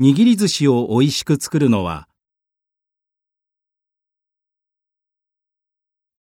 握り寿司を美味しく作るのは